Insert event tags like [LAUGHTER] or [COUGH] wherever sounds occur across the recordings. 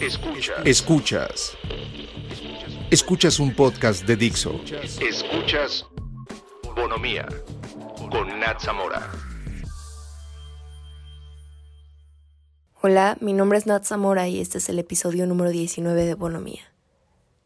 Escuchas. Escuchas. Escuchas un podcast de Dixo. Escuchas Bonomía con Nat Zamora. Hola, mi nombre es Nat Zamora y este es el episodio número 19 de Bonomía.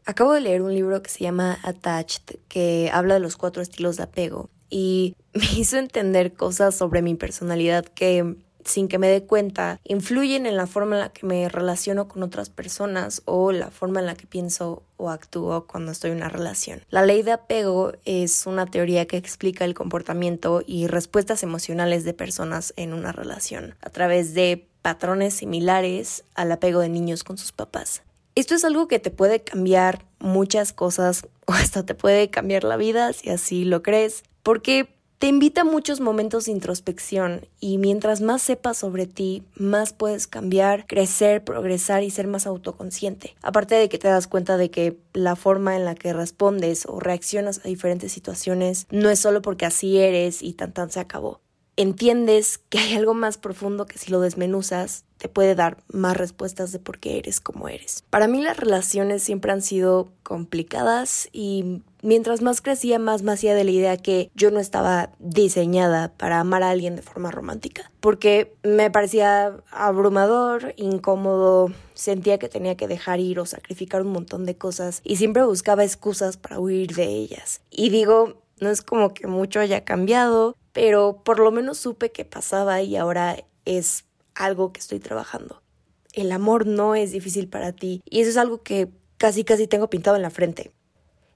Acabo de leer un libro que se llama Attached, que habla de los cuatro estilos de apego y [LAUGHS] me hizo entender cosas sobre mi personalidad que sin que me dé cuenta, influyen en la forma en la que me relaciono con otras personas o la forma en la que pienso o actúo cuando estoy en una relación. La ley de apego es una teoría que explica el comportamiento y respuestas emocionales de personas en una relación a través de patrones similares al apego de niños con sus papás. Esto es algo que te puede cambiar muchas cosas [LAUGHS] o hasta te puede cambiar la vida si así lo crees, porque te invita a muchos momentos de introspección y mientras más sepas sobre ti, más puedes cambiar, crecer, progresar y ser más autoconsciente. Aparte de que te das cuenta de que la forma en la que respondes o reaccionas a diferentes situaciones no es solo porque así eres y tan tan se acabó. Entiendes que hay algo más profundo que si lo desmenuzas te puede dar más respuestas de por qué eres como eres. Para mí las relaciones siempre han sido complicadas y mientras más crecía más me hacía de la idea que yo no estaba diseñada para amar a alguien de forma romántica, porque me parecía abrumador, incómodo, sentía que tenía que dejar ir o sacrificar un montón de cosas y siempre buscaba excusas para huir de ellas. Y digo, no es como que mucho haya cambiado, pero por lo menos supe que pasaba y ahora es algo que estoy trabajando. El amor no es difícil para ti y eso es algo que casi casi tengo pintado en la frente.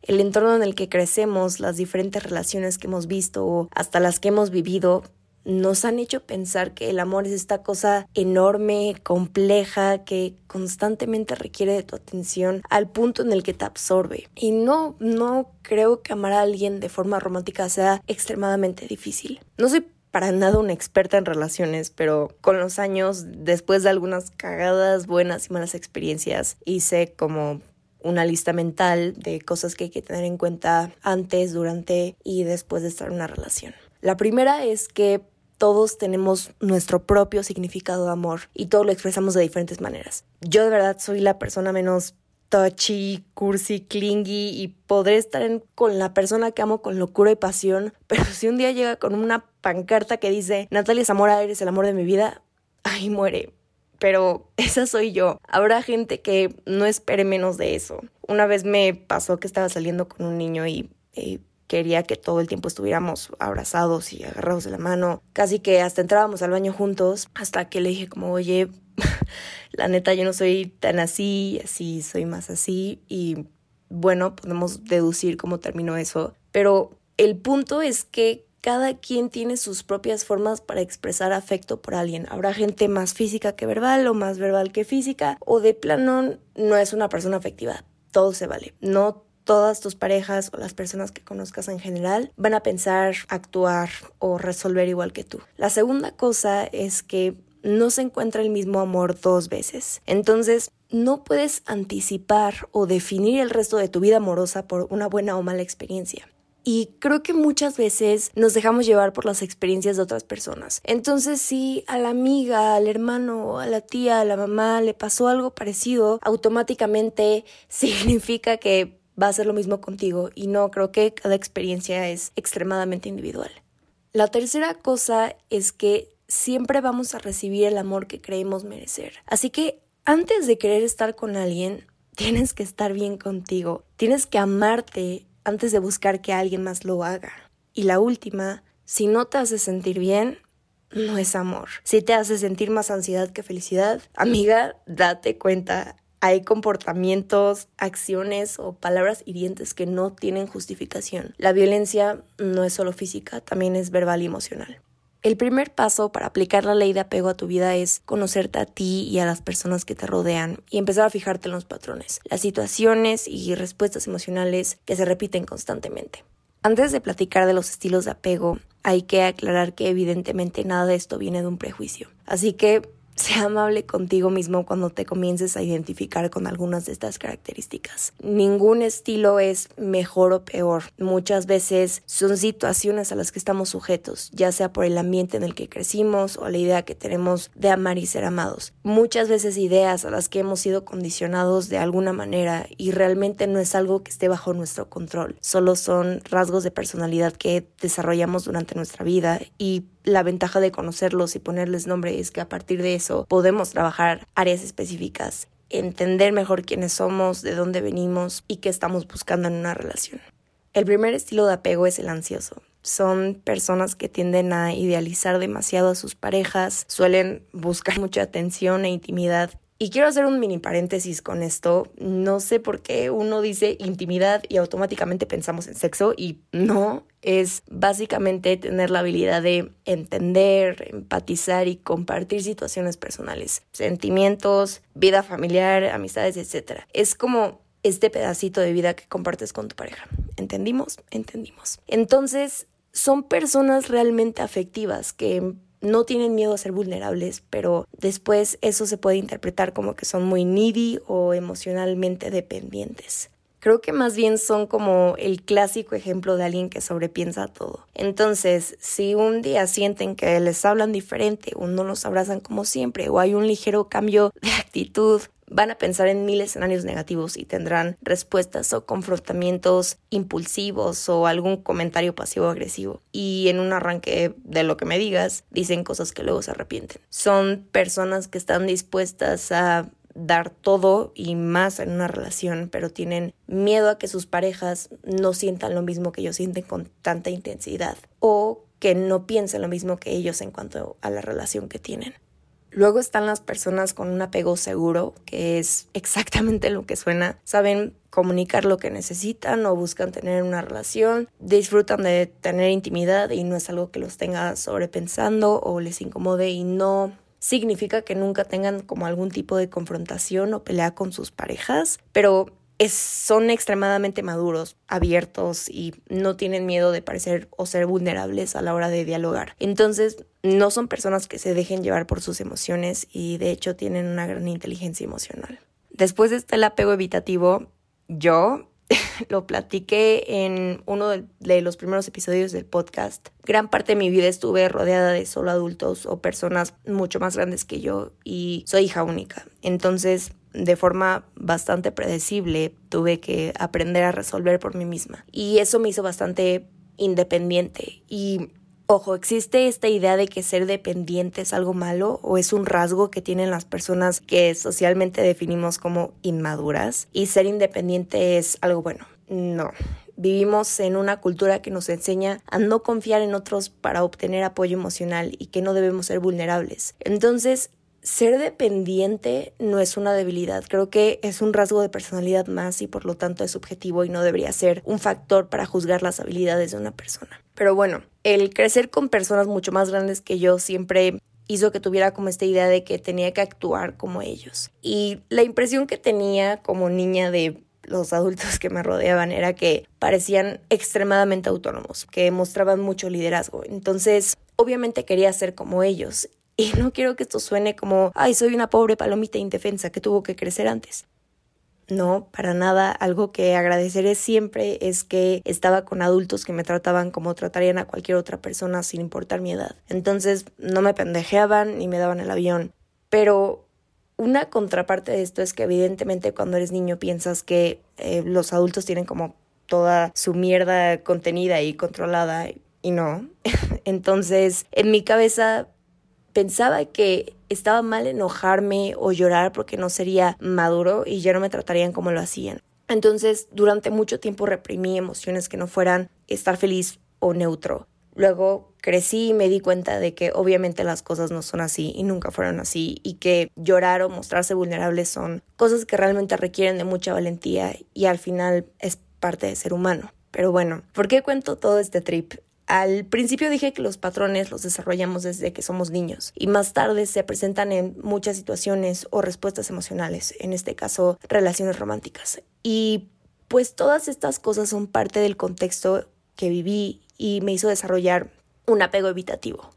El entorno en el que crecemos, las diferentes relaciones que hemos visto o hasta las que hemos vivido, nos han hecho pensar que el amor es esta cosa enorme, compleja, que constantemente requiere de tu atención al punto en el que te absorbe. Y no, no creo que amar a alguien de forma romántica sea extremadamente difícil. No soy para nada una experta en relaciones, pero con los años, después de algunas cagadas, buenas y malas experiencias, hice como una lista mental de cosas que hay que tener en cuenta antes, durante y después de estar en una relación. La primera es que todos tenemos nuestro propio significado de amor y todo lo expresamos de diferentes maneras. Yo de verdad soy la persona menos touchy, cursi, clingy y podré estar con la persona que amo con locura y pasión, [LAUGHS] pero si un día llega con una pancarta que dice Natalia Zamora, eres el amor de mi vida, ahí muere. Pero [LAUGHS] esa soy yo. Habrá gente que no espere menos de eso. Una vez me pasó que estaba saliendo con un niño y quería que todo el tiempo estuviéramos abrazados y agarrados de la mano. Casi que hasta entrábamos al baño juntos, hasta que le dije como, oye, [LAUGHS] la neta yo no soy tan así, así soy más así y bueno, podemos deducir cómo terminó eso, pero el punto es que cada quien tiene sus propias formas para expresar afecto por alguien. Habrá gente más física que verbal o más verbal que física o de plano no es una persona afectiva. Todo se vale. No todas tus parejas o las personas que conozcas en general van a pensar, actuar o resolver igual que tú. La segunda cosa es que no se encuentra el mismo amor dos veces. Entonces, no puedes anticipar o definir el resto de tu vida amorosa por una buena o mala experiencia. Y creo que muchas veces nos dejamos llevar por las experiencias de otras personas. Entonces, si a la amiga, al hermano, a la tía, a la mamá le pasó algo parecido, automáticamente [LAUGHS] significa que va a ser lo mismo contigo. Y no, creo que cada experiencia es extremadamente individual. La tercera cosa es que siempre vamos a recibir el amor que creemos merecer. Así que antes de querer estar con alguien, [LAUGHS] tienes que estar bien contigo. Tienes que amarte antes de buscar que alguien más lo haga. Y la última, si no te hace sentir bien, no es amor. Si te hace sentir más ansiedad que felicidad, amiga, date cuenta. Hay comportamientos, acciones o palabras hirientes que no tienen justificación. La violencia no es solo física, también es verbal y emocional. El primer paso para aplicar la ley de apego a tu vida es conocerte a ti y a las personas que te rodean y empezar a fijarte en los patrones, las situaciones y respuestas emocionales que se repiten constantemente. Antes de platicar de los estilos de apego, hay que aclarar que evidentemente nada de esto viene de un prejuicio. Así que Sea amable contigo mismo cuando te comiences a identificar con algunas de estas características. Ningún estilo es mejor o peor. Muchas veces son situaciones a las que estamos sujetos, ya sea por el ambiente en el que crecimos o la idea que tenemos de amar y ser amados. Muchas veces ideas a las que hemos sido condicionados de alguna manera y realmente no es algo que esté bajo nuestro control. Solo son rasgos de personalidad que desarrollamos durante nuestra vida y la ventaja de conocerlos y ponerles nombre es que a partir de eso podemos trabajar áreas específicas, entender mejor quiénes somos, de dónde venimos y qué estamos buscando en una relación. El primer estilo de apego es el ansioso. Son personas que tienden a idealizar demasiado a sus parejas, suelen buscar mucha atención e intimidad y quiero hacer un mini paréntesis con esto. No sé por qué uno dice intimidad y automáticamente pensamos en sexo y no, es básicamente tener la habilidad de entender, empatizar y compartir situaciones personales, sentimientos, vida familiar, amistades, etc. Es como este pedacito de vida que compartes con tu pareja. ¿Entendimos? Entendimos. Entonces, son personas realmente afectivas que no tienen miedo a ser vulnerables, pero después eso se puede interpretar como que son muy needy o emocionalmente dependientes. Creo que más bien son como el clásico ejemplo de alguien que sobrepiensa todo. Entonces, si un día sienten que les hablan diferente o no los abrazan como siempre o hay un ligero cambio de actitud, van a pensar en mil escenarios negativos y tendrán respuestas o confrontamientos impulsivos o algún comentario pasivo-agresivo. Y en un arranque de lo que me digas, dicen cosas que luego se arrepienten. Son personas que están dispuestas a dar todo y más en una relación, pero tienen miedo a que sus parejas no sientan lo mismo que ellos sienten con tanta intensidad o que no piensen lo mismo que ellos en cuanto a la relación que tienen. Luego están las personas con un apego seguro, que es exactamente lo que suena. Saben comunicar lo que necesitan o buscan tener una relación, disfrutan de tener intimidad y no es algo que los tenga sobrepensando o les incomode y no significa que nunca tengan como algún tipo de confrontación o pelea con sus parejas, pero son extremadamente maduros, abiertos y no tienen miedo de parecer o ser vulnerables a la hora de dialogar. Entonces, no son personas que se dejen llevar por sus emociones y de hecho tienen una gran inteligencia emocional. Después de este apego evitativo, yo [LAUGHS] lo platiqué en uno de los primeros episodios del podcast. Gran parte de mi vida estuve rodeada de solo adultos o personas mucho más grandes que yo y soy hija única. Entonces, de forma bastante predecible tuve que aprender a resolver por mí misma. Y eso me hizo bastante independiente. Y ojo, existe esta idea de que ser dependiente es algo malo o es un rasgo que tienen las personas que socialmente definimos como inmaduras y ser independiente es algo bueno. No, vivimos en una cultura que nos enseña a no confiar en otros para obtener apoyo emocional y que no debemos ser vulnerables. Entonces, ser dependiente no es una debilidad, creo que es un rasgo de personalidad más y por lo tanto es subjetivo y no debería ser un factor para juzgar las habilidades de una persona. Pero bueno, el crecer con personas mucho más grandes que yo siempre hizo que tuviera como esta idea de que tenía que actuar como ellos. Y la impresión que tenía como niña de los adultos que me rodeaban era que parecían extremadamente autónomos, que mostraban mucho liderazgo. Entonces, obviamente quería ser como ellos y no quiero que esto suene como, ay, soy una pobre palomita indefensa que tuvo que crecer antes. No, para nada. Algo que agradeceré siempre es que estaba con adultos que me trataban como tratarían a cualquier otra persona sin importar mi edad. Entonces no me pendejeaban ni me daban el avión. Pero una contraparte de esto es que evidentemente cuando eres niño piensas que eh, los adultos tienen como toda su mierda contenida y controlada y no. [LAUGHS] Entonces en mi cabeza pensaba que estaba mal enojarme o llorar porque no sería maduro y ya no me tratarían como lo hacían. Entonces, durante mucho tiempo reprimí emociones que no fueran estar feliz o neutro. Luego crecí y me di cuenta de que obviamente las cosas no son así y nunca fueron así y que llorar o mostrarse vulnerable son cosas que realmente requieren de mucha valentía y al final es parte de ser humano. Pero bueno, ¿por qué cuento todo este trip? Al principio dije que los patrones los desarrollamos desde que somos niños y más tarde se presentan en muchas situaciones o respuestas emocionales, en este caso relaciones románticas. Y pues todas estas cosas son parte del contexto que viví y me hizo desarrollar un apego evitativo.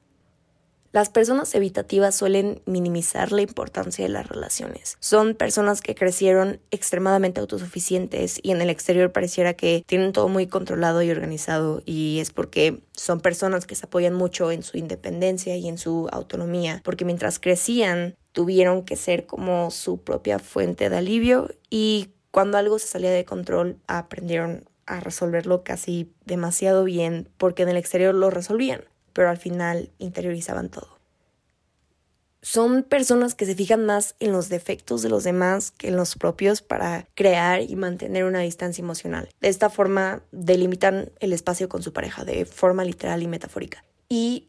Las personas evitativas suelen minimizar la importancia de las relaciones. Son personas que crecieron extremadamente autosuficientes y en el exterior pareciera que tienen todo muy controlado y organizado y es porque son personas que se apoyan mucho en su independencia y en su autonomía, porque mientras crecían tuvieron que ser como su propia fuente de alivio y cuando algo se salía de control aprendieron a resolverlo casi demasiado bien porque en el exterior lo resolvían pero al final interiorizaban todo. Son personas que se fijan más en los defectos de los demás que en los propios para crear y mantener una distancia emocional. De esta forma delimitan el espacio con su pareja de forma literal y metafórica. Y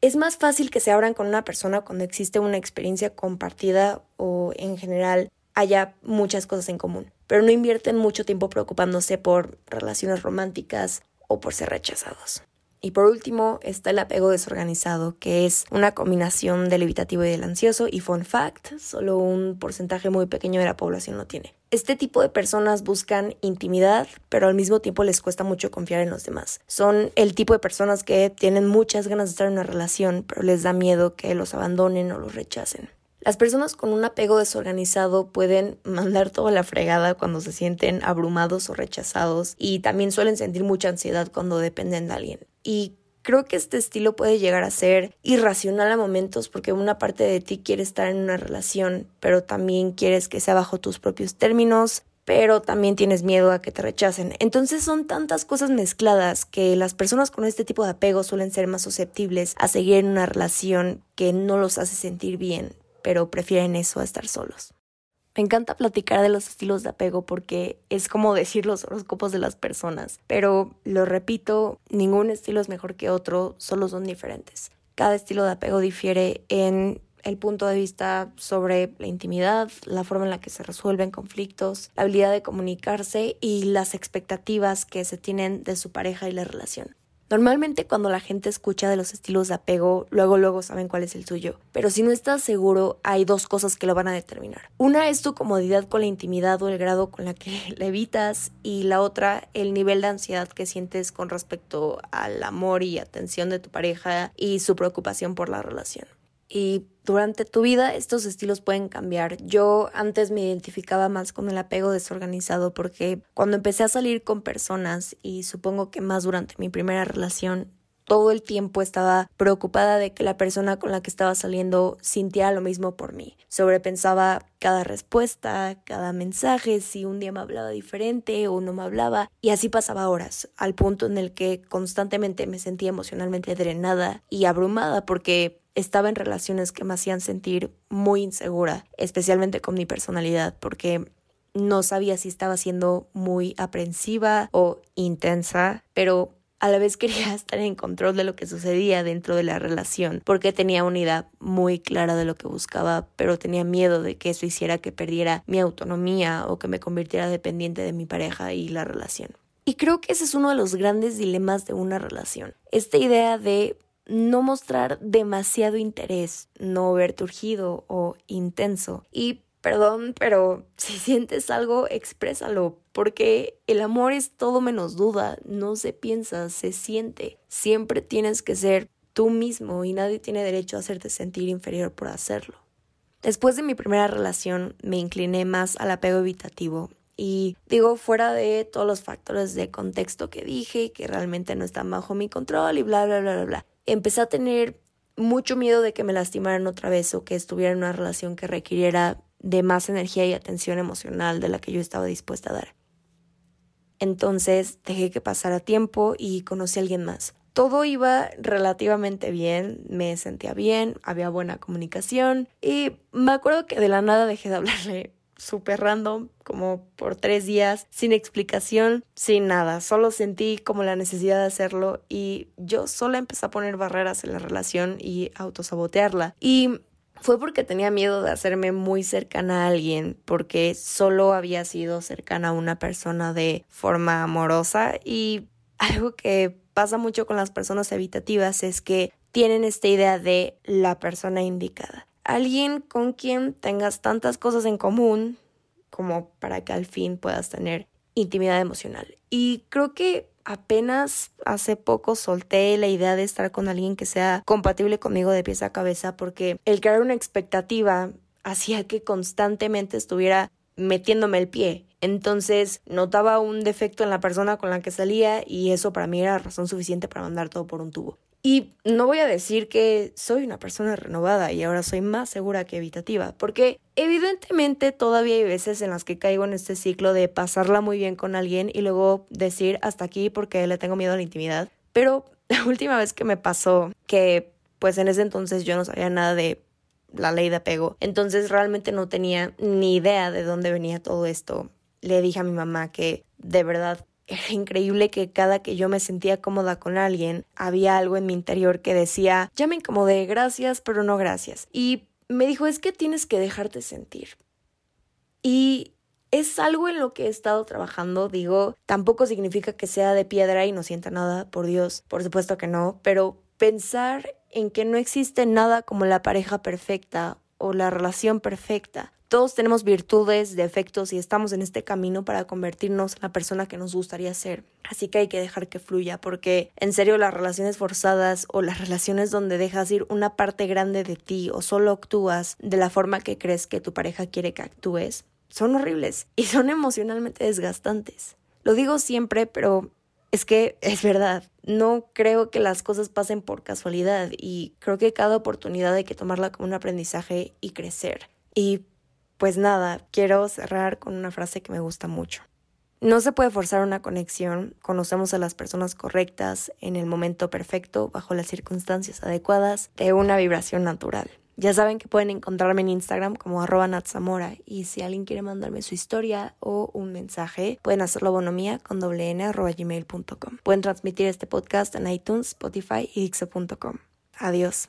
es más fácil que se abran con una persona cuando existe una experiencia compartida o en general haya muchas cosas en común, pero no invierten mucho tiempo preocupándose por relaciones románticas o por ser rechazados. Y por último está el apego desorganizado, que es una combinación del evitativo y del ansioso y fun fact, solo un porcentaje muy pequeño de la población lo tiene. Este tipo de personas buscan intimidad, pero al mismo tiempo les cuesta mucho confiar en los demás. Son el tipo de personas que tienen muchas ganas de estar en una relación, pero les da miedo que los abandonen o los rechacen. Las personas con un apego desorganizado pueden mandar toda la fregada cuando se sienten abrumados o rechazados y también suelen sentir mucha ansiedad cuando dependen de alguien. Y creo que este estilo puede llegar a ser irracional a momentos porque una parte de ti quiere estar en una relación, pero también quieres que sea bajo tus propios términos, pero también tienes miedo a que te rechacen. Entonces son tantas cosas mezcladas que las personas con este tipo de apego suelen ser más susceptibles a seguir en una relación que no los hace sentir bien pero prefieren eso a estar solos. Me encanta platicar de los estilos de apego porque es como decir los horóscopos de las personas, pero lo repito, ningún estilo es mejor que otro, solo son diferentes. Cada estilo de apego difiere en el punto de vista sobre la intimidad, la forma en la que se resuelven conflictos, la habilidad de comunicarse y las expectativas que se tienen de su pareja y la relación. Normalmente cuando la gente escucha de los estilos de apego, luego luego saben cuál es el suyo. Pero si no estás seguro, hay dos cosas que lo van a determinar. Una es tu comodidad con la intimidad o el grado con la que [LAUGHS] la evitas y la otra el nivel de ansiedad que sientes con respecto al amor y atención de tu pareja y su preocupación por la relación y durante tu vida estos estilos pueden cambiar. Yo antes me identificaba más con el apego desorganizado porque cuando empecé a salir con personas y supongo que más durante mi primera relación todo el tiempo estaba preocupada de que la persona con la que estaba saliendo sintiera lo mismo por mí. Sobrepensaba cada respuesta, cada mensaje, si un día me hablaba diferente o no me hablaba, y así pasaba horas, al punto en el que constantemente me sentía emocionalmente drenada y abrumada porque estaba en relaciones que me hacían sentir muy insegura, especialmente con mi personalidad, porque no sabía si estaba siendo muy aprensiva o intensa, pero a la vez [LAUGHS] quería estar en control de lo que sucedía dentro de la relación, porque tenía una idea muy clara de lo que buscaba, pero tenía miedo de que eso hiciera que perdiera mi autonomía o que me convirtiera dependiente de mi pareja y la relación. Y creo que ese es uno de los grandes dilemas de una relación. Esta idea de no mostrar demasiado interés, no verte urgido o intenso. Y perdón, pero [LAUGHS] si sientes algo, exprésalo, porque el amor es todo menos duda, no se piensa, se siente. Siempre tienes que ser tú mismo y nadie tiene derecho a hacerte sentir inferior por hacerlo. Después de mi primera relación me incliné más al apego evitativo y digo, fuera de todos los factores de contexto que dije, que realmente no están bajo mi control y bla, bla, bla, bla empecé a tener mucho miedo de que me lastimaran otra vez o que estuviera en una relación que requiriera de más energía y atención emocional de la que yo estaba dispuesta a dar. Entonces dejé que pasara tiempo y conocí a alguien más. Todo iba relativamente bien, me sentía bien, había buena comunicación y me acuerdo que de la nada dejé de hablarle súper random, como por tres días, sin explicación, sin nada. Solo sentí como la necesidad de hacerlo y yo sola empecé a poner barreras en la relación y autosabotearla. Y fue porque tenía miedo de hacerme muy cercana a alguien, porque solo había sido cercana a una persona de forma amorosa y algo que pasa mucho con las personas evitativas es que tienen esta idea de la persona indicada alguien con quien tengas tantas cosas en común como para que al fin puedas tener intimidad emocional. Y creo que apenas hace poco solté la idea de estar con alguien que sea compatible conmigo de pies a cabeza porque el crear una expectativa hacía que constantemente estuviera metiéndome el pie. Entonces notaba un defecto en la persona con la que salía y eso para mí era razón suficiente para mandar todo por un tubo. Y no voy a decir que soy una persona renovada y ahora soy más segura que evitativa, porque evidentemente todavía hay veces en las que caigo en este ciclo de pasarla muy bien con alguien y luego decir hasta aquí porque le tengo miedo a la intimidad. Pero [LAUGHS] la última vez que me pasó, que pues en ese entonces yo no sabía nada de la ley de apego, entonces realmente no tenía ni idea de dónde venía todo esto. Le dije a mi mamá que de verdad era increíble que cada que yo me sentía cómoda con alguien, había algo en mi interior que decía, ya me incomodé, gracias, pero no gracias. Y me dijo, es que tienes que dejarte sentir. Y es algo en lo que he estado trabajando, digo, tampoco significa que sea de piedra y no sienta nada, por Dios, por supuesto que no, pero pensar en que no existe nada como la pareja perfecta o la relación perfecta. Todos tenemos virtudes, defectos y estamos en este camino para convertirnos en la persona que nos gustaría ser. Así que hay que dejar que fluya porque en serio las relaciones forzadas o las relaciones donde dejas ir una parte grande de ti o solo actúas de la forma que crees que tu pareja quiere que actúes son horribles y son emocionalmente desgastantes. Lo digo siempre, pero es que es verdad, no creo que las cosas pasen por casualidad y creo que cada oportunidad hay que tomarla como un aprendizaje y crecer. Y pues nada, quiero cerrar con una frase que me gusta mucho. No se puede forzar una conexión, conocemos a las personas correctas en el momento perfecto, bajo las circunstancias adecuadas, de una vibración natural. Ya saben que pueden encontrarme en Instagram como arroba natzamora y si alguien quiere mandarme su historia o un mensaje, pueden hacerlo bonomía con doble gmail.com. Pueden transmitir este podcast en iTunes, Spotify y Dixo.com. Adiós.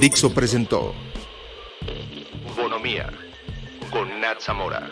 Dixo presentó Bonomía con Nat Zamora.